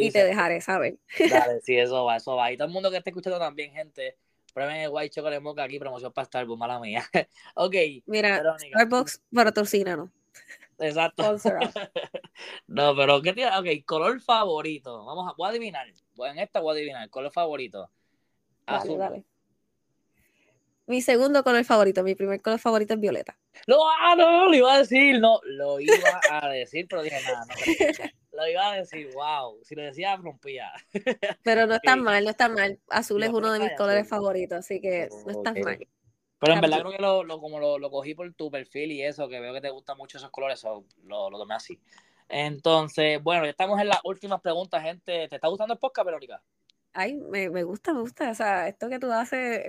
y te dejaré saber. Dale, sí, eso va, eso va. Y todo el mundo que esté escuchando también, gente Prueben el White Chocolate Mocha aquí, promoción para Starbucks, mala mía. ok. Mira, Verónica. Starbucks ¿no? Exacto. no, pero ¿qué tiene? Ok, color favorito. Vamos a, voy a adivinar. En esta voy a adivinar. Color favorito. Azul. Dale, dale. Mi segundo color favorito, mi primer color favorito es violeta. No, ah, no, lo iba a decir, no, lo iba a decir, pero dije nada, no, lo iba a decir, wow, si lo decía rompía. Pero no está mal, no está mal. Azul es uno de mis colores favoritos, así que no está mal. Pero en verdad creo que lo, lo como lo, lo, cogí por tu perfil y eso, que veo que te gustan mucho esos colores, lo, lo tomé así. Entonces, bueno, ya estamos en las últimas preguntas, gente. ¿Te está gustando el podcast, Verónica? Ay, me, me gusta, me gusta. O sea, esto que tú haces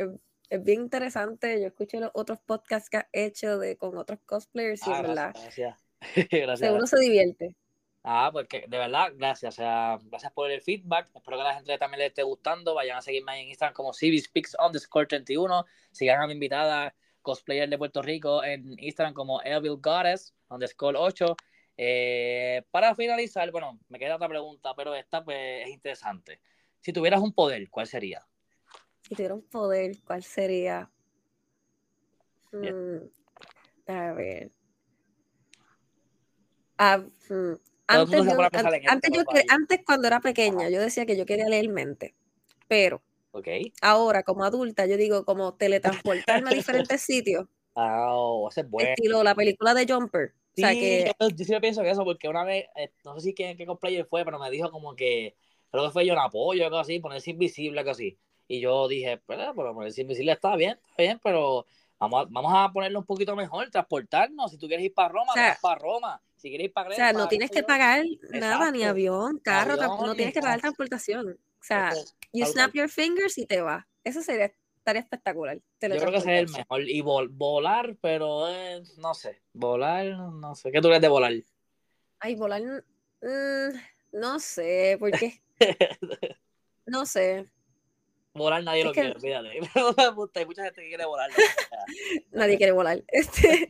es bien interesante. Yo escuché los otros podcasts que has hecho de, con otros cosplayers y ah, verdad. Gracias. gracias. Seguro se divierte. Ah, pues que, de verdad, gracias. O sea, gracias por el feedback. Espero que a la gente también le esté gustando. Vayan a seguirme en Instagram como CBSpeaks underscore 31. Sigan a mi invitada, cosplayer de Puerto Rico, en Instagram como Evil Goddess underscore 8. Eh, para finalizar, bueno, me queda otra pregunta, pero esta pues, es interesante. Si tuvieras un poder, ¿cuál sería? si tuviera un poder, ¿cuál sería? Mm, a ver. Ah, mm, antes, antes, cuando era pequeña, yo decía que yo quería leer mente, pero ahora como adulta, yo digo como teletransportarme a diferentes sitios. Oh, ese es bueno. Estilo la película de Jumper. Sí, que... yo, sí pienso que eso, porque una vez, eh, no sé si qué, qué cosplayer fue, pero me dijo como que, creo que fue yo un apoyo, algo así, ponerse invisible, algo así. Y yo dije, pues, por ponerse invisible está bien, está bien, pero vamos a, vamos a ponerlo un poquito mejor, transportarnos. Si tú quieres ir para Roma, vas para Roma. Si O sea, no tienes que pagar nada, ni avión, carro, no tienes que pagar transportación. O sea, you snap your fingers y te vas. Eso sería estaría espectacular. Yo creo que sería el mejor. Y volar, pero eh, no sé. Volar, no sé. ¿Qué tú crees de volar? Ay, volar. Mm, no sé, porque. no sé. Volar nadie lo quiere, fíjate. Hay mucha gente que quiere volar. nadie quiere volar. Este,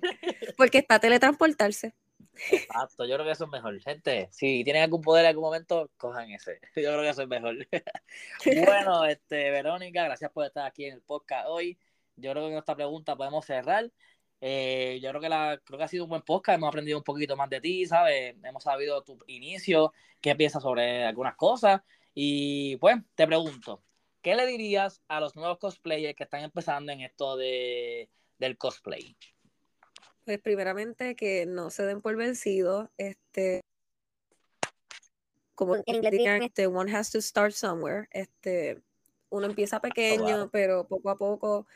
porque está teletransportarse. Exacto, yo creo que eso es mejor. Gente, si tienen algún poder en algún momento, cojan ese. Yo creo que eso es mejor. bueno, este, Verónica, gracias por estar aquí en el podcast hoy. Yo creo que con esta pregunta podemos cerrar. Eh, yo creo que, la, creo que ha sido un buen podcast, hemos aprendido un poquito más de ti, ¿sabes? Hemos sabido tu inicio, qué piensas sobre algunas cosas. Y pues, te pregunto, ¿qué le dirías a los nuevos cosplayers que están empezando en esto de, del cosplay? Pues primeramente que no se den por vencidos, este, como en inglés dirían, este, one has to start somewhere, este, uno empieza oh, pequeño, pero poco a poco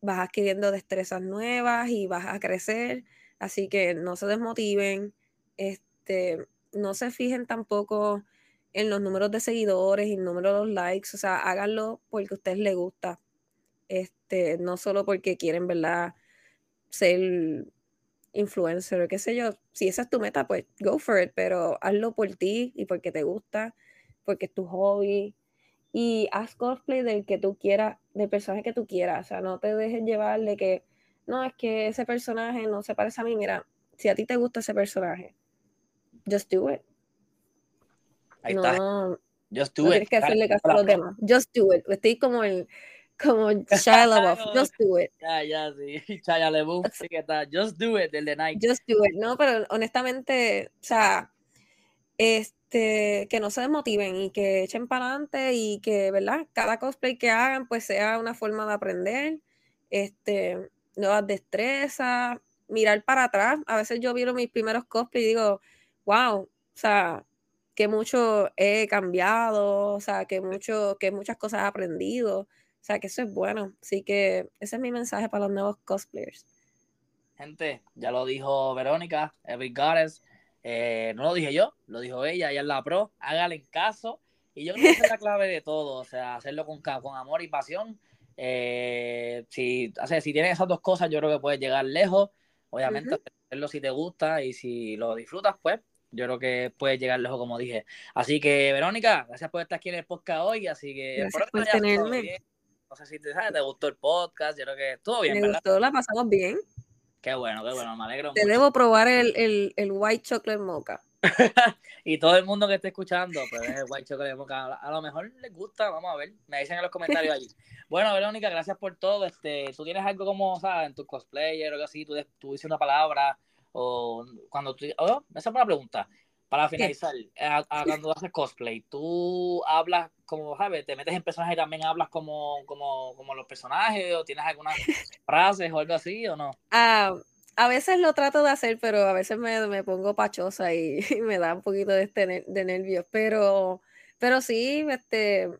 vas adquiriendo destrezas nuevas y vas a crecer, así que no se desmotiven, este, no se fijen tampoco en los números de seguidores y el número de los likes, o sea, háganlo porque a ustedes les gusta, este, no solo porque quieren, ¿verdad? Ser influencer o qué sé yo, si esa es tu meta, pues go for it, pero hazlo por ti y porque te gusta, porque es tu hobby y haz cosplay del que tú quieras, del personaje que tú quieras, o sea, no te dejes llevar de que, no, es que ese personaje no se parece a mí, mira, si a ti te gusta ese personaje, just do it. Ahí no, está. Just do no it. Tienes que hacerle caso a los demás. Just do it. Estoy como el, como Shia LaBeouf, just do it. Ya, ya, sí, Shia LaBeouf, sí que está, just do it, del de Nike. Just do it, no, pero honestamente, o sea, este, que no se desmotiven y que echen para adelante y que, ¿verdad? Cada cosplay que hagan, pues sea una forma de aprender, este, nuevas destrezas, mirar para atrás. A veces yo miro mis primeros cosplays y digo, wow, o sea, que mucho he cambiado, o sea, que mucho, que muchas cosas he aprendido. O sea, que eso es bueno. Así que ese es mi mensaje para los nuevos cosplayers. Gente, ya lo dijo Verónica, Every Goddess. Eh, no lo dije yo, lo dijo ella, ella es la pro. Hágale en caso. Y yo creo que esa es la clave de todo. O sea, hacerlo con, con amor y pasión. Eh, si, o sea, si tienes esas dos cosas, yo creo que puedes llegar lejos. Obviamente, hacerlo si te gusta y si lo disfrutas, pues yo creo que puedes llegar lejos, como dije. Así que, Verónica, gracias por estar aquí en el podcast hoy. Así que, gracias por tenerme. No sé si te, ¿sabes? te gustó el podcast, yo creo que estuvo bien, me gustó, la pasamos bien. Qué bueno, qué bueno, me alegro Te debo probar el, el, el, White Chocolate Mocha. y todo el mundo que esté escuchando, pues el White Chocolate Mocha, a lo mejor les gusta, vamos a ver, me dicen en los comentarios allí. Bueno, Verónica, gracias por todo. Este, ¿Tú tienes algo como, sabes, en tu cosplayer o algo así? ¿Tú, tú dices una palabra? O cuando tú... Oh, esa es una pregunta. Para finalizar, cuando haces cosplay, ¿tú hablas como, sabes, te metes en personajes y también hablas como, como, como los personajes o tienes algunas frases o algo así o no? Ah, a veces lo trato de hacer, pero a veces me, me pongo pachosa y, me da un poquito de, este, de nervios, pero, pero sí, este...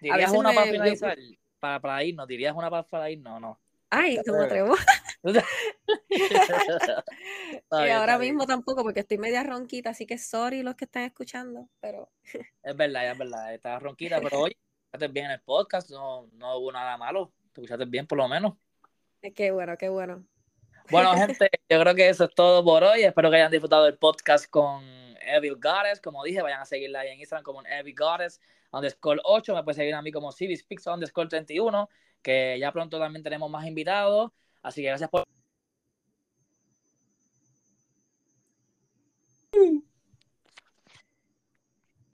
¿Dirías una para finalizar? Para, para irnos, ¿dirías una para, para irnos o no? Ay, no me atrevo. y ahora mismo tampoco, porque estoy media ronquita, así que sorry los que están escuchando, pero. es verdad, es verdad, estás ronquita, pero oye, escuchaste bien en el podcast, no, no hubo nada malo, te escuchaste bien por lo menos. Qué bueno, qué bueno. Bueno, gente, yo creo que eso es todo por hoy. Espero que hayan disfrutado del podcast con Evil Goddess. Como dije, vayan a seguirla ahí en Instagram como Evil Goddess underscore 8. Me pueden seguir a mí como Civispix underscore 31, que ya pronto también tenemos más invitados. Así que gracias por...